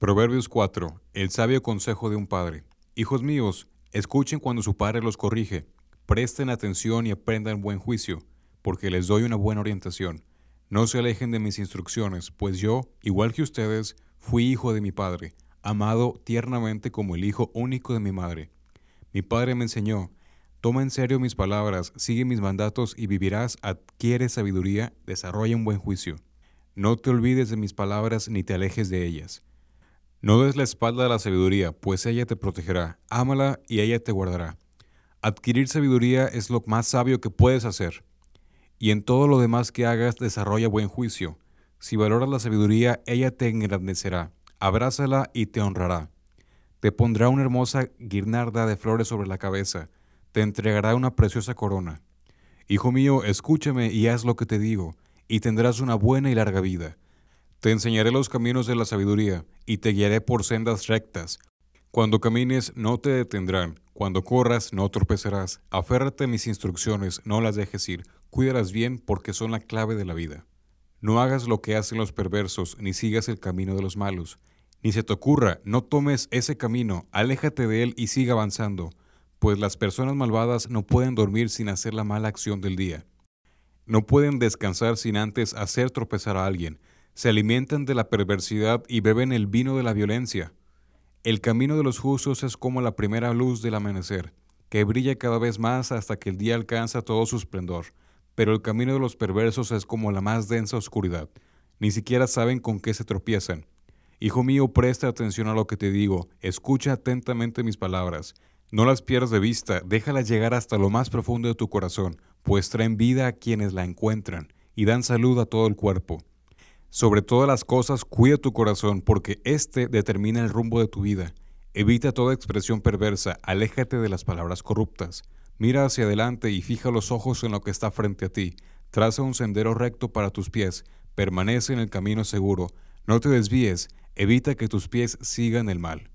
Proverbios 4. El sabio consejo de un padre. Hijos míos, escuchen cuando su padre los corrige, presten atención y aprendan buen juicio, porque les doy una buena orientación. No se alejen de mis instrucciones, pues yo, igual que ustedes, fui hijo de mi padre, amado tiernamente como el hijo único de mi madre. Mi padre me enseñó, toma en serio mis palabras, sigue mis mandatos y vivirás, adquiere sabiduría, desarrolla un buen juicio. No te olvides de mis palabras ni te alejes de ellas. No des la espalda a la sabiduría, pues ella te protegerá. Ámala y ella te guardará. Adquirir sabiduría es lo más sabio que puedes hacer. Y en todo lo demás que hagas, desarrolla buen juicio. Si valoras la sabiduría, ella te engrandecerá. Abrázala y te honrará. Te pondrá una hermosa guirnalda de flores sobre la cabeza. Te entregará una preciosa corona. Hijo mío, escúchame y haz lo que te digo y tendrás una buena y larga vida. Te enseñaré los caminos de la sabiduría, y te guiaré por sendas rectas. Cuando camines no te detendrán, cuando corras no tropezarás. Aférrate a mis instrucciones, no las dejes ir, cuídalas bien porque son la clave de la vida. No hagas lo que hacen los perversos, ni sigas el camino de los malos. Ni se te ocurra, no tomes ese camino, aléjate de él y siga avanzando, pues las personas malvadas no pueden dormir sin hacer la mala acción del día. No pueden descansar sin antes hacer tropezar a alguien. Se alimentan de la perversidad y beben el vino de la violencia. El camino de los justos es como la primera luz del amanecer, que brilla cada vez más hasta que el día alcanza todo su esplendor. Pero el camino de los perversos es como la más densa oscuridad. Ni siquiera saben con qué se tropiezan. Hijo mío, presta atención a lo que te digo, escucha atentamente mis palabras. No las pierdas de vista, déjalas llegar hasta lo más profundo de tu corazón, pues traen vida a quienes la encuentran y dan salud a todo el cuerpo. Sobre todas las cosas, cuida tu corazón, porque éste determina el rumbo de tu vida. Evita toda expresión perversa, aléjate de las palabras corruptas. Mira hacia adelante y fija los ojos en lo que está frente a ti. Traza un sendero recto para tus pies, permanece en el camino seguro. No te desvíes, evita que tus pies sigan el mal.